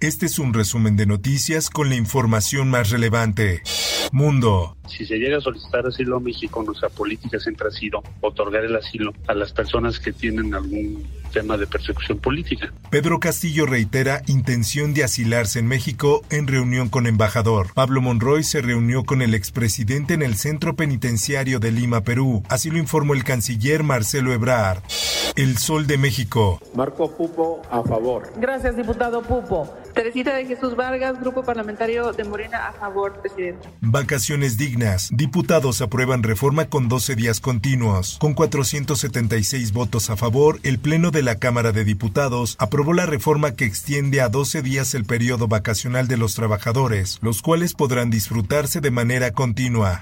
Este es un resumen de noticias con la información más relevante. Mundo. Si se llega a solicitar asilo a México, nuestra política siempre ha sido otorgar el asilo a las personas que tienen algún tema de persecución política. Pedro Castillo reitera intención de asilarse en México en reunión con embajador. Pablo Monroy se reunió con el expresidente en el centro penitenciario de Lima, Perú. Así lo informó el canciller Marcelo Ebrard. El Sol de México. Marco Pupo a favor. Gracias, diputado Pupo. Teresita de Jesús Vargas, Grupo Parlamentario de Morena, a favor, presidente. Vacaciones dignas. Diputados aprueban reforma con 12 días continuos. Con 476 votos a favor, el Pleno de la Cámara de Diputados aprobó la reforma que extiende a 12 días el periodo vacacional de los trabajadores, los cuales podrán disfrutarse de manera continua.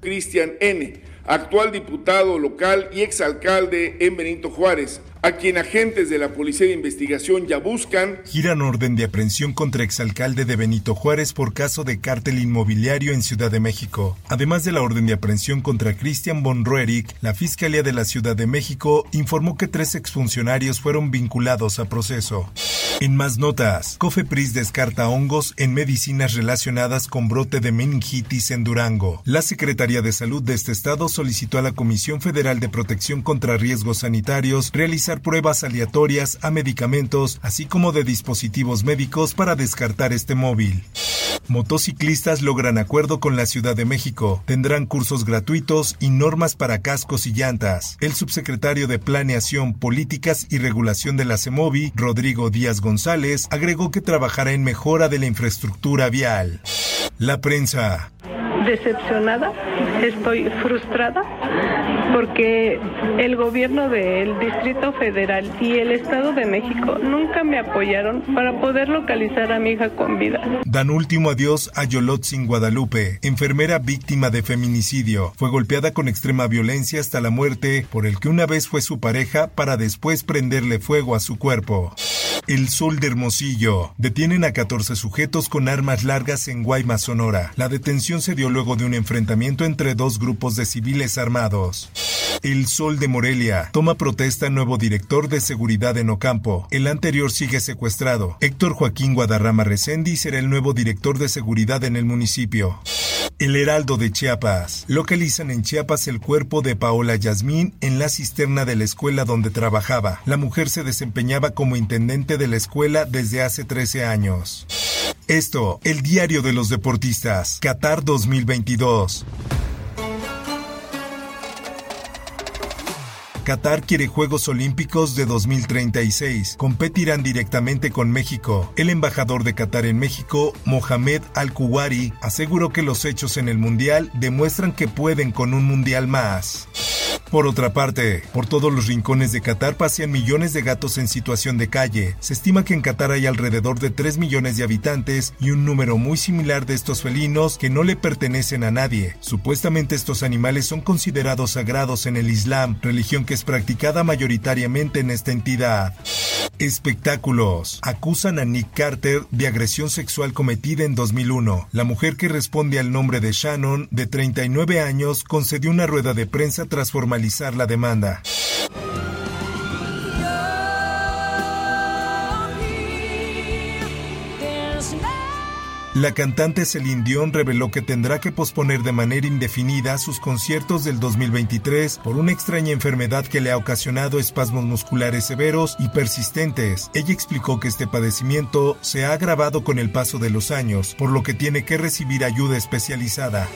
Cristian N., actual diputado local y exalcalde en Benito Juárez, a quien agentes de la Policía de Investigación ya buscan. Giran orden de aprehensión contra exalcalde de Benito Juárez por caso de cártel inmobiliario en Ciudad de México. Además de la orden de aprehensión contra Christian von Roerich, la Fiscalía de la Ciudad de México informó que tres exfuncionarios fueron vinculados a proceso. En más notas, Cofepris descarta hongos en medicinas relacionadas con brote de meningitis en Durango. La Secretaría de Salud de este estado solicitó a la Comisión Federal de Protección contra Riesgos Sanitarios realizar pruebas aleatorias a medicamentos, así como de dispositivos médicos para descartar este móvil. Motociclistas logran acuerdo con la Ciudad de México. Tendrán cursos gratuitos y normas para cascos y llantas. El subsecretario de Planeación, Políticas y Regulación de la CEMOVI, Rodrigo Díaz González, agregó que trabajará en mejora de la infraestructura vial. La prensa. Decepcionada, estoy frustrada porque el gobierno del Distrito Federal y el Estado de México nunca me apoyaron para poder localizar a mi hija con vida. Dan último adiós a Yolotzin Guadalupe, enfermera víctima de feminicidio. Fue golpeada con extrema violencia hasta la muerte por el que una vez fue su pareja para después prenderle fuego a su cuerpo. El Sol de Hermosillo. Detienen a 14 sujetos con armas largas en Guaymas, Sonora. La detención se dio luego de un enfrentamiento entre dos grupos de civiles armados. El Sol de Morelia. Toma protesta nuevo director de seguridad en Ocampo. El anterior sigue secuestrado. Héctor Joaquín Guadarrama Resendi será el nuevo director de seguridad en el municipio. El Heraldo de Chiapas. Localizan en Chiapas el cuerpo de Paola Yasmín en la cisterna de la escuela donde trabajaba. La mujer se desempeñaba como intendente de la escuela desde hace 13 años. Esto, el diario de los deportistas, Qatar 2022. Qatar quiere Juegos Olímpicos de 2036. Competirán directamente con México. El embajador de Qatar en México, Mohamed Al-Kuwari, aseguró que los hechos en el Mundial demuestran que pueden con un Mundial más. Por otra parte, por todos los rincones de Qatar pasean millones de gatos en situación de calle. Se estima que en Qatar hay alrededor de 3 millones de habitantes y un número muy similar de estos felinos que no le pertenecen a nadie. Supuestamente estos animales son considerados sagrados en el Islam, religión que es practicada mayoritariamente en esta entidad. Espectáculos. Acusan a Nick Carter de agresión sexual cometida en 2001. La mujer que responde al nombre de Shannon, de 39 años, concedió una rueda de prensa tras formalizar la demanda. La cantante Celine Dion reveló que tendrá que posponer de manera indefinida sus conciertos del 2023 por una extraña enfermedad que le ha ocasionado espasmos musculares severos y persistentes. Ella explicó que este padecimiento se ha agravado con el paso de los años, por lo que tiene que recibir ayuda especializada.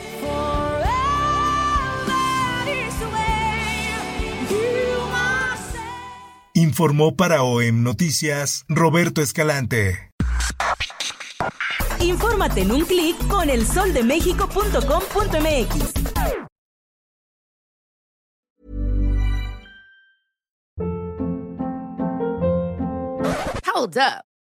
Informó para OEM Noticias Roberto Escalante. Infórmate en un clic con elsoldemexico.com.mx. Hold up.